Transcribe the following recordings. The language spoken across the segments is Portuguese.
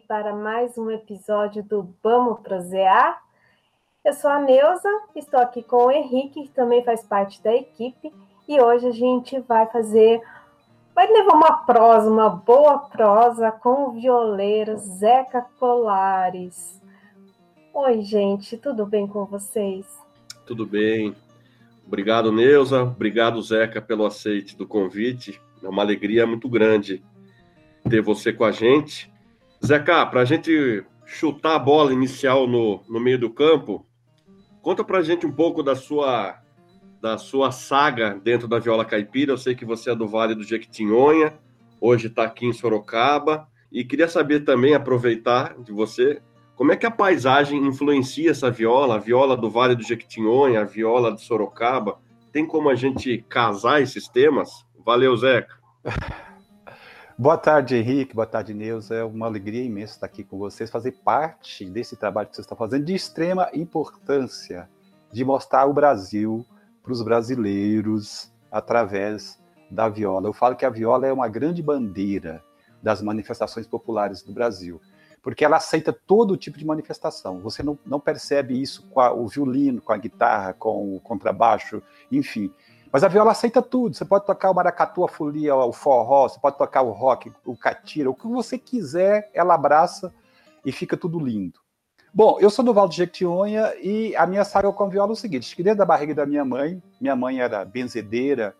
para mais um episódio do Vamos Prosear. Eu sou a Neuza, estou aqui com o Henrique, que também faz parte da equipe, e hoje a gente vai fazer, vai levar uma prosa, uma boa prosa com o violeiro Zeca Colares. Oi, gente, tudo bem com vocês? Tudo bem. Obrigado, Neuza. Obrigado, Zeca, pelo aceite do convite. É uma alegria muito grande ter você com a gente. Zeca, para a gente chutar a bola inicial no, no meio do campo, conta para a gente um pouco da sua da sua saga dentro da viola caipira. Eu sei que você é do Vale do Jequitinhonha, hoje está aqui em Sorocaba, e queria saber também, aproveitar de você, como é que a paisagem influencia essa viola, a viola do Vale do Jequitinhonha, a viola de Sorocaba? Tem como a gente casar esses temas? Valeu, Zeca. Boa tarde, Henrique. Boa tarde, Neuza. É uma alegria imensa estar aqui com vocês, fazer parte desse trabalho que vocês estão fazendo de extrema importância de mostrar o Brasil para os brasileiros através da viola. Eu falo que a viola é uma grande bandeira das manifestações populares do Brasil, porque ela aceita todo tipo de manifestação. Você não, não percebe isso com a, o violino, com a guitarra, com o contrabaixo, enfim. Mas a viola aceita tudo. Você pode tocar o maracatu, a folia, o forró, você pode tocar o rock, o catira, o que você quiser, ela abraça e fica tudo lindo. Bom, eu sou do Val de Jequitinhonha e a minha saga com a viola é o seguinte: que dentro da barriga da minha mãe, minha mãe era benzedeira,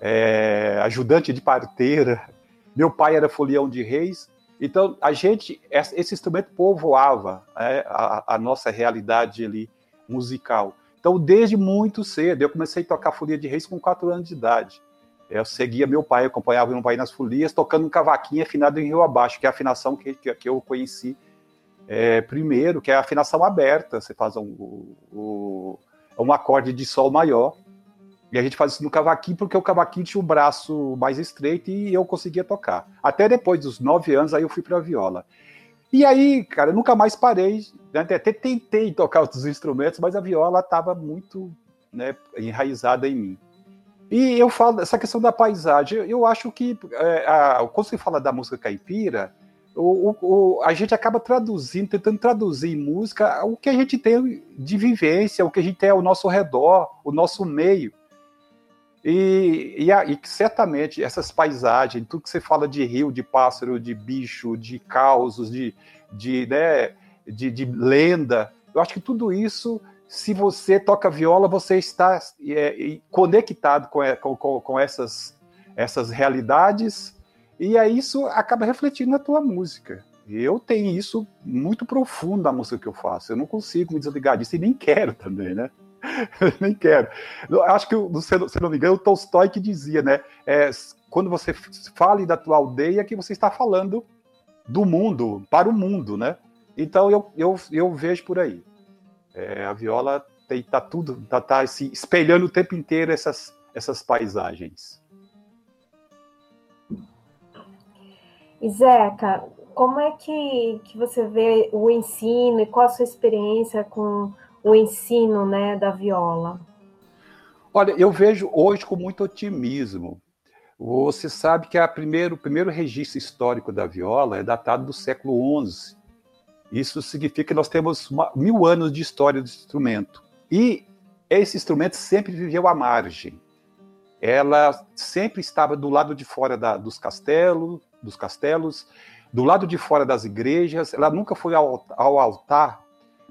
é, ajudante de parteira, meu pai era folião de reis. Então, a gente, esse instrumento povoava é, a, a nossa realidade ali musical. Então, desde muito cedo, eu comecei a tocar folia de reis com 4 anos de idade. Eu seguia meu pai, acompanhava meu pai nas folias, tocando um cavaquinho afinado em Rio Abaixo, que é a afinação que, que, que eu conheci é, primeiro, que é a afinação aberta. Você faz um, um, um acorde de sol maior, e a gente faz isso no cavaquinho, porque o cavaquinho tinha o braço mais estreito e eu conseguia tocar. Até depois dos nove anos, aí eu fui para a viola. E aí, cara, eu nunca mais parei. Né? Até tentei tocar outros instrumentos, mas a viola estava muito né, enraizada em mim. E eu falo essa questão da paisagem. Eu acho que é, a, quando se fala da música caipira, o, o, a gente acaba traduzindo, tentando traduzir em música o que a gente tem de vivência, o que a gente tem ao nosso redor, o nosso meio. E, e, e, certamente essas paisagens, tudo que você fala de rio, de pássaro, de bicho, de causos, de, de, né, de, de lenda, eu acho que tudo isso se você toca viola, você está é, conectado com, com, com essas, essas realidades, e aí isso acaba refletindo na tua música. Eu tenho isso muito profundo na música que eu faço. Eu não consigo me desligar disso e nem quero também, né? nem quero. Acho que, se não me engano, o Tolstói que dizia, né? É, quando você fale da tua aldeia, que você está falando do mundo, para o mundo, né? Então eu, eu, eu vejo por aí. É, a viola está tudo, tá, tá se espelhando o tempo inteiro essas, essas paisagens. Zeca, como é que, que você vê o ensino e qual a sua experiência com o ensino né, da viola? Olha, eu vejo hoje com muito otimismo. Você sabe que a primeiro, o primeiro registro histórico da viola é datado do século XI. Isso significa que nós temos uma, mil anos de história do instrumento. E esse instrumento sempre viveu à margem. Ela sempre estava do lado de fora da, dos castelos, dos castelos, do lado de fora das igrejas. Ela nunca foi ao, ao altar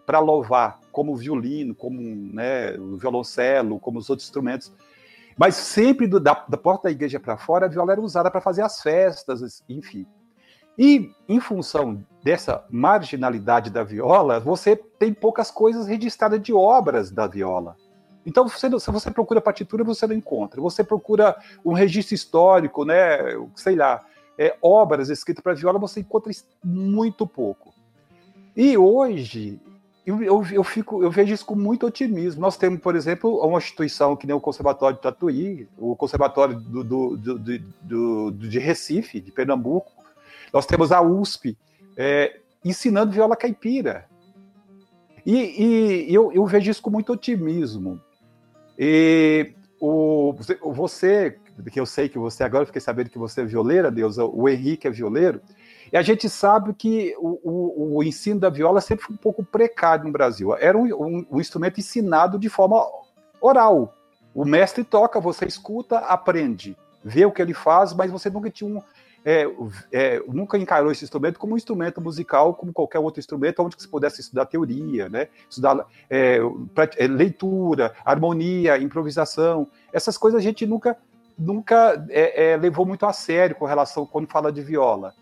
para louvar, como o violino, como né, o violoncelo, como os outros instrumentos. Mas sempre do, da, da porta da igreja para fora, a viola era usada para fazer as festas, enfim. E, em função dessa marginalidade da viola, você tem poucas coisas registradas de obras da viola. Então, você, se você procura partitura, você não encontra. Você procura um registro histórico, né, sei lá, é, obras escritas para viola, você encontra muito pouco. E hoje, eu, eu, eu, fico, eu vejo isso com muito otimismo. Nós temos, por exemplo, uma instituição que nem o Conservatório de Tatuí, o Conservatório do, do, do, do de Recife, de Pernambuco, nós temos a USP é, ensinando viola caipira. E, e eu, eu, vejo isso com muito otimismo. E o, você, que eu sei que você agora fiquei sabendo que você é violeira, Deus, o Henrique é violeiro, e a gente sabe que o, o, o ensino da viola sempre foi um pouco precário no Brasil. Era um, um, um instrumento ensinado de forma oral. O mestre toca, você escuta, aprende, vê o que ele faz, mas você nunca tinha um, é, é, nunca encarou esse instrumento como um instrumento musical, como qualquer outro instrumento, onde você pudesse estudar teoria, né? estudar é, é, leitura, harmonia, improvisação. Essas coisas a gente nunca, nunca é, é, levou muito a sério com relação quando fala de viola.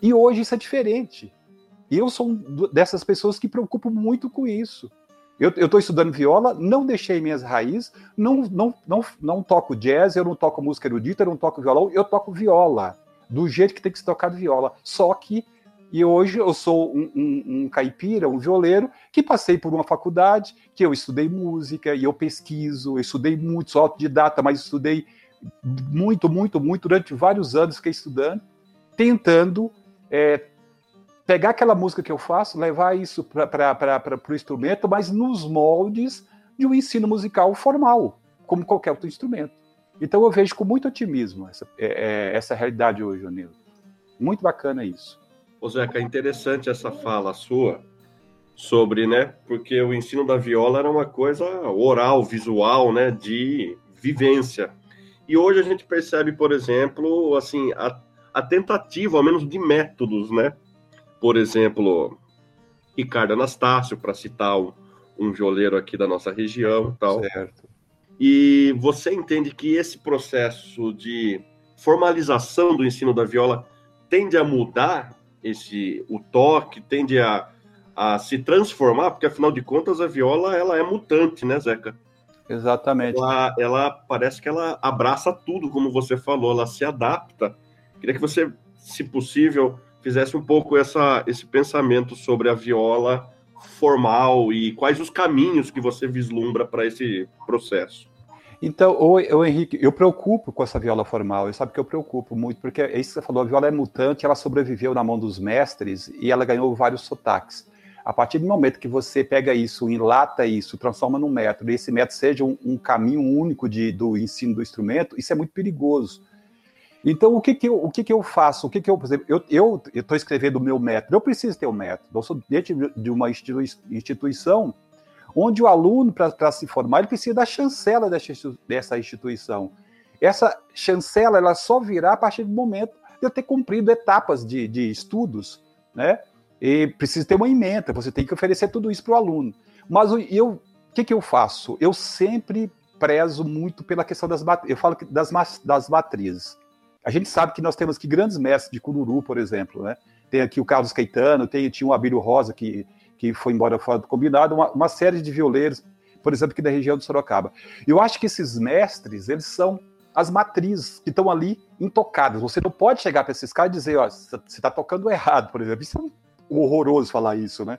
E hoje isso é diferente. Eu sou dessas pessoas que preocupam muito com isso. Eu estou estudando viola, não deixei minhas raízes, não, não, não, não toco jazz, eu não toco música erudita, eu não toco violão, eu toco viola do jeito que tem que ser tocado viola. Só que, e hoje eu sou um, um, um, caipira, um violeiro, que passei por uma faculdade, que eu estudei música, e eu pesquiso, eu estudei muito, sou autodidata, mas estudei muito, muito, muito, durante vários anos fiquei estudando, tentando é, pegar aquela música que eu faço, levar isso para o instrumento, mas nos moldes de um ensino musical formal, como qualquer outro instrumento. Então eu vejo com muito otimismo essa, é, é essa realidade hoje, Onil. Muito bacana isso. Ô Zeca, é interessante essa fala sua sobre, né? Porque o ensino da viola era uma coisa oral, visual, né? De vivência. E hoje a gente percebe, por exemplo, assim, a, a tentativa, ao menos de métodos, né? Por exemplo, Ricardo Anastácio, para citar um, um violeiro aqui da nossa região, tal. Certo. E você entende que esse processo de formalização do ensino da viola tende a mudar esse o toque, tende a, a se transformar, porque afinal de contas a viola ela é mutante, né, Zeca? Exatamente. Ela, ela parece que ela abraça tudo, como você falou, ela se adapta. Queria que você, se possível, fizesse um pouco essa, esse pensamento sobre a viola formal e quais os caminhos que você vislumbra para esse processo? Então, o, Henrique, eu preocupo com essa viola formal, eu sabe que eu preocupo muito, porque é isso que você falou, a viola é mutante, ela sobreviveu na mão dos mestres e ela ganhou vários sotaques. A partir do momento que você pega isso, enlata isso, transforma num método, e esse método seja um, um caminho único de, do ensino do instrumento, isso é muito perigoso. Então, o que, que, eu, o que, que eu faço? O que, que eu, por exemplo, eu estou escrevendo o meu método, eu preciso ter um método. Eu sou dentro de uma instituição onde o aluno, para se formar, ele precisa da chancela dessa instituição. Essa chancela ela só virá a partir do momento de eu ter cumprido etapas de, de estudos, né? E precisa ter uma emenda, você tem que oferecer tudo isso para o aluno. Mas eu, o que, que eu faço? Eu sempre prezo muito pela questão das eu falo das, das matrizes. A gente sabe que nós temos aqui grandes mestres de cururu, por exemplo, né? Tem aqui o Carlos Caetano, tem tinha o Abílio Rosa que, que foi embora fora do combinado, uma, uma série de violeiros, por exemplo, aqui da região de Sorocaba. Eu acho que esses mestres, eles são as matrizes que estão ali intocadas. Você não pode chegar para esses caras e dizer, ó, você está tocando errado, por exemplo. Isso é horroroso falar isso, né?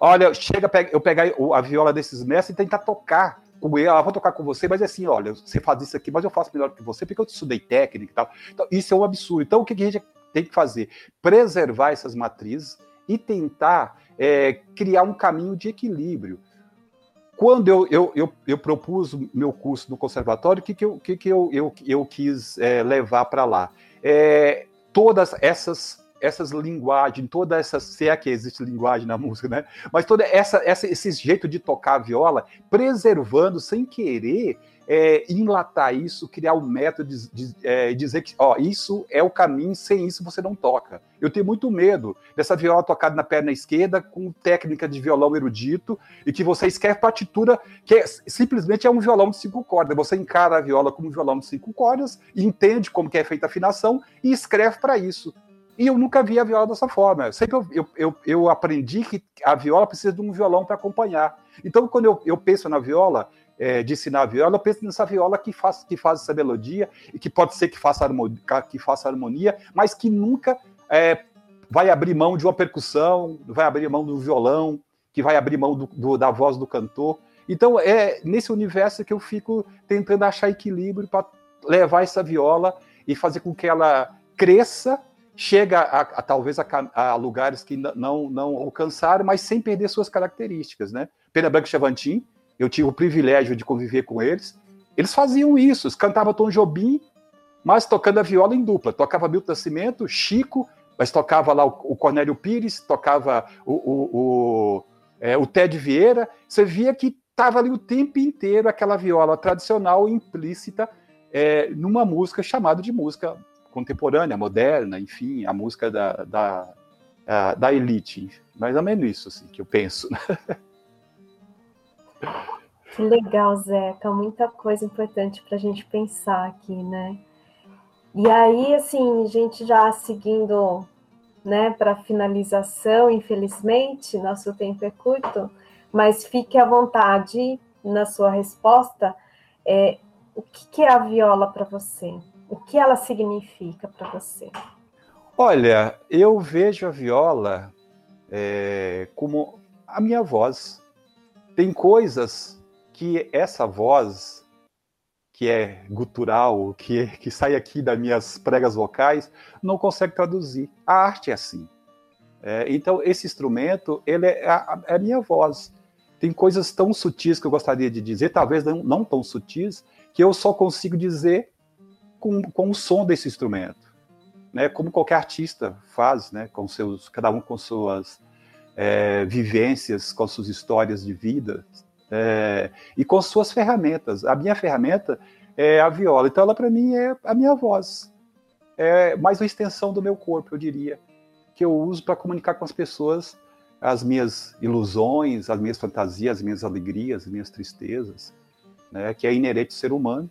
Olha, chega, eu pegar a viola desses mestres e tentar tocar com ele, ah, vou tocar com você, mas é assim, olha, você faz isso aqui, mas eu faço melhor que você, porque eu estudei técnica e tal. Então, isso é um absurdo. Então, o que a gente tem que fazer? Preservar essas matrizes e tentar é, criar um caminho de equilíbrio. Quando eu, eu, eu, eu propus meu curso no conservatório, o que, que, eu, que, que eu, eu, eu quis é, levar para lá? É, todas essas essas linguagens, toda essa, se é que existe linguagem na música, né? Mas toda essa, essa esse jeito de tocar a viola, preservando sem querer é, enlatar isso, criar um método de, de é, dizer que, ó, isso é o caminho, sem isso você não toca. Eu tenho muito medo dessa viola tocada na perna esquerda com técnica de violão erudito e que você escreve partitura que é, simplesmente é um violão de cinco cordas. Você encara a viola como um violão de cinco cordas, entende como que é feita a afinação e escreve para isso. E eu nunca vi a viola dessa forma. Sempre eu, eu, eu, eu aprendi que a viola precisa de um violão para acompanhar. Então, quando eu, eu penso na viola, é, de ensinar a viola, eu penso nessa viola que faz, que faz essa melodia, e que pode ser que faça harmonia, que faça harmonia mas que nunca é, vai abrir mão de uma percussão, vai abrir mão do violão, que vai abrir mão do, do, da voz do cantor. Então, é nesse universo que eu fico tentando achar equilíbrio para levar essa viola e fazer com que ela cresça chega a, a talvez a, a, lugares que não, não alcançaram, mas sem perder suas características, né? Pena Branca e Chavantin, eu tive o privilégio de conviver com eles, eles faziam isso, eles cantavam Tom Jobim, mas tocando a viola em dupla, tocava Milton Nascimento, Chico, mas tocava lá o, o Cornélio Pires, tocava o, o, o, é, o Ted Vieira, você via que estava ali o tempo inteiro aquela viola tradicional implícita é, numa música chamada de música contemporânea, moderna, enfim, a música da, da, da elite. Mais ou menos isso assim, que eu penso. Né? Que legal, Zeca. Muita coisa importante para a gente pensar aqui, né? E aí, assim, a gente já seguindo né, para finalização, infelizmente, nosso tempo é curto, mas fique à vontade na sua resposta. É, o que, que é a viola para você? O que ela significa para você? Olha, eu vejo a viola é, como a minha voz. Tem coisas que essa voz, que é gutural, que, que sai aqui das minhas pregas vocais, não consegue traduzir. A arte é assim. É, então, esse instrumento, ele é a, é a, minha voz. Tem coisas tão sutis que eu gostaria de dizer, talvez não, não tão sutis, que eu só consigo dizer com, com o som desse instrumento, né? Como qualquer artista faz, né? Com seus, cada um com suas é, vivências, com suas histórias de vida é, e com suas ferramentas. A minha ferramenta é a viola, então ela para mim é a minha voz, é mais uma extensão do meu corpo, eu diria, que eu uso para comunicar com as pessoas as minhas ilusões, as minhas fantasias, as minhas alegrias, as minhas tristezas, né, que é inerente ao ser humano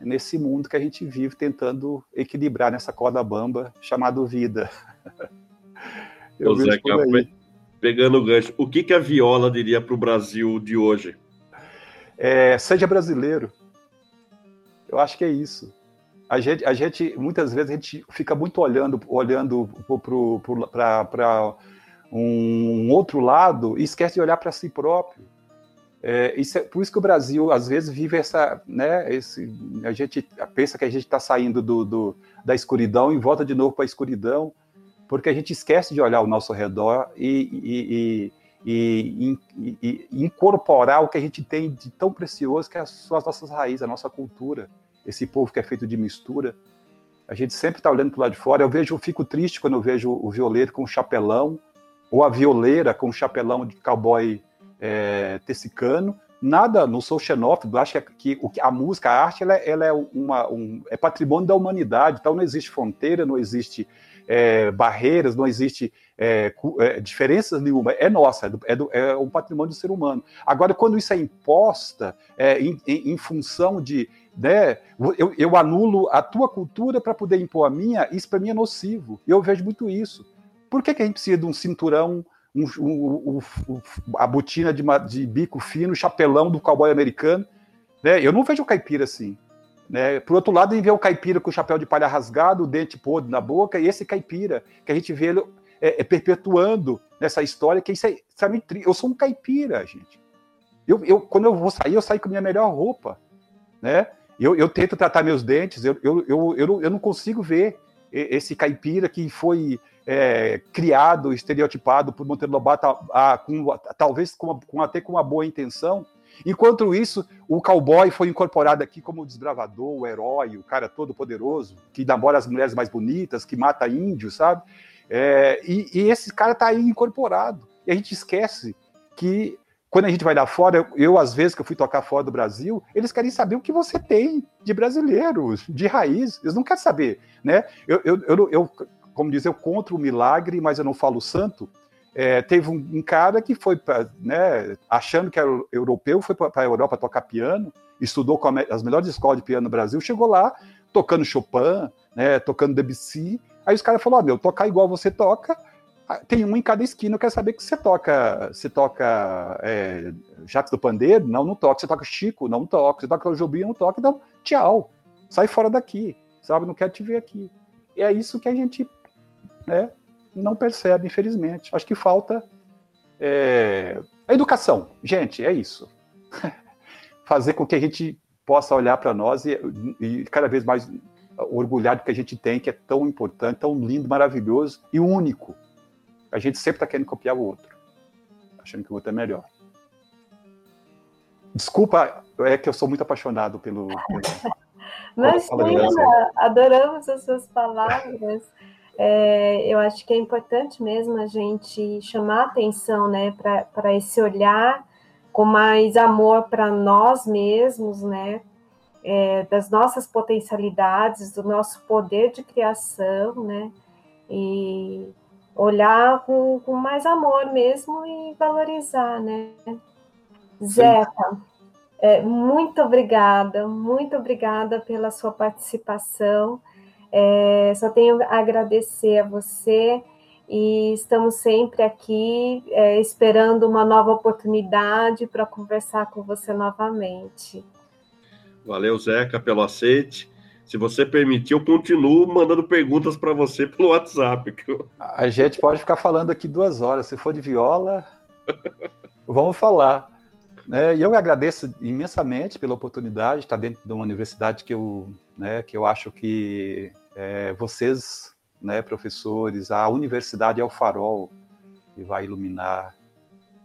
nesse mundo que a gente vive tentando equilibrar nessa corda bamba chamado vida. Eu Ô, Zé, pegando o gancho, o que, que a viola diria para o Brasil de hoje? É, seja brasileiro. Eu acho que é isso. A gente, a gente, muitas vezes, a gente fica muito olhando, olhando para um outro lado e esquece de olhar para si próprio. É, isso é, por isso que o Brasil, às vezes, vive essa. Né, esse, a gente pensa que a gente está saindo do, do, da escuridão e volta de novo para a escuridão, porque a gente esquece de olhar ao nosso redor e, e, e, e, incorporar o que a gente tem de tão precioso, que são as nossas raízes, a nossa cultura, esse povo que é feito de mistura. A gente sempre está olhando para o lado de fora. Eu vejo, eu fico triste quando eu vejo o violeiro com um chapelão, ou a violeira com um chapelão de cowboy é, tessicano, nada, não sou xenófobo, acho que, que a música, a arte, ela, é, ela é, uma, um, é patrimônio da humanidade, então não existe fronteira, não existe é, barreiras, não existe é, é, diferenças nenhuma, é nossa, é, do, é, um patrimônio do ser humano. Agora, quando isso é imposta é, em, em, em, função de. Né, eu, eu anulo a tua cultura para poder impor a minha, isso para mim é nocivo. Eu vejo muito isso. Por que, que a gente precisa de um cinturão, um, um, um, a botina de, de, bico fino, chapelão do cowboy americano? Né? Eu não vejo o caipira assim. Né? Por outro lado, a gente vê o caipira com o chapéu de palha rasgado, o dente podre na boca, e esse caipira, que a gente vê ele é, é perpetuando nessa história, que isso é, sabe, eu sou um caipira, gente. Eu, eu, quando eu vou sair, eu saio com a minha melhor roupa, né? Eu, eu tento tratar meus dentes, eu, eu, eu, eu, eu não consigo ver esse caipira que foi é, criado, estereotipado por Monteiro Lobato, a, a, com, talvez com, com, até com uma boa intenção, Enquanto isso, o cowboy foi incorporado aqui como o desbravador, o herói, o cara todo poderoso, que namora as mulheres mais bonitas, que mata índios, sabe? É, e, e, esse cara está aí incorporado. E a gente esquece que quando a gente vai lá fora, eu, eu, às vezes que eu fui tocar fora do Brasil, eles querem saber o que você tem de brasileiro, de raiz. Eles não querem saber, né? Eu, eu, eu, eu como diz, eu contra o milagre, mas eu não falo santo. É, teve um, um, cara que foi, pra, né, achando que era europeu, foi para a Europa tocar piano, estudou com a, as melhores escolas de piano no Brasil, chegou lá tocando Chopin, né, tocando Debussy. Aí os caras falaram: meu, tocar igual você toca, ah, tem um em cada esquina, eu quero saber que você toca. Você toca é, Jacques do Pandeiro? Não, não toca. Você toca Chico? Não, toca. Você toca Jobim? Não toca. Então, tchau. Sai fora daqui. Sabe? Não quero te ver aqui. E é isso que a gente né, não percebe, infelizmente. Acho que falta é, a educação. Gente, é isso. Fazer com que a gente possa olhar para nós e, e, cada vez mais orgulhar do que a gente tem, que é tão importante, tão lindo, maravilhoso e único. A gente sempre está querendo copiar o outro, achando que o outro é melhor. Desculpa, é que eu sou muito apaixonado pelo. pelo... Imagina, adoramos as suas palavras. É, eu acho que é importante mesmo a gente chamar atenção né, para esse olhar com mais amor para nós mesmos, né, é, das nossas potencialidades, do nosso poder de criação, né, e olhar com, com mais amor mesmo e valorizar, né. Zeca, é, muito obrigada, muito obrigada pela sua participação. É, só tenho a agradecer a você e estamos sempre aqui é, esperando uma nova oportunidade para conversar com você novamente. Valeu, Zeca, pelo aceite. Se você permitir, eu continuo mandando perguntas para você pelo WhatsApp. A gente pode ficar falando aqui duas horas. Se for de viola, vamos falar. É, eu agradeço imensamente pela oportunidade de estar dentro de uma universidade que eu, né, que eu acho que é, vocês, né, professores, a universidade é o farol que vai iluminar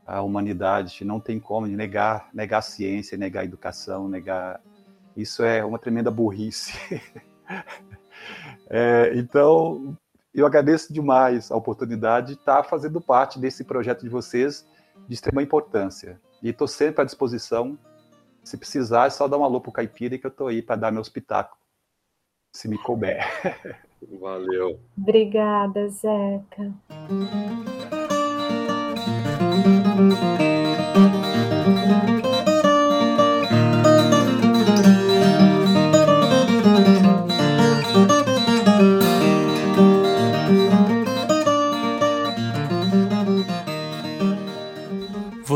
a humanidade. Não tem como negar, negar a ciência, negar a educação, negar. Isso é uma tremenda burrice. é, então, eu agradeço demais a oportunidade de estar fazendo parte desse projeto de vocês de extrema importância. E estou sempre à disposição. Se precisar, é só dar uma alô pro Caipira que eu estou aí para dar meu espetáculo se me couber. Valeu. Obrigada, Zeca.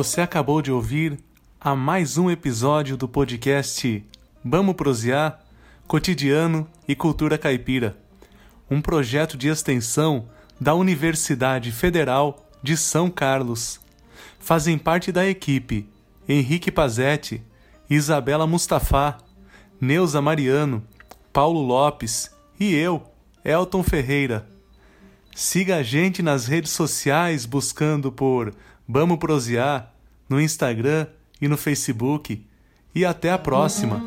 Você acabou de ouvir a mais um episódio do podcast Vamos Prosear Cotidiano e Cultura Caipira, um projeto de extensão da Universidade Federal de São Carlos. Fazem parte da equipe Henrique Pazetti, Isabela Mustafa, Neuza Mariano, Paulo Lopes e eu, Elton Ferreira. Siga a gente nas redes sociais buscando por Vamos Prosear no Instagram e no Facebook. E até a próxima!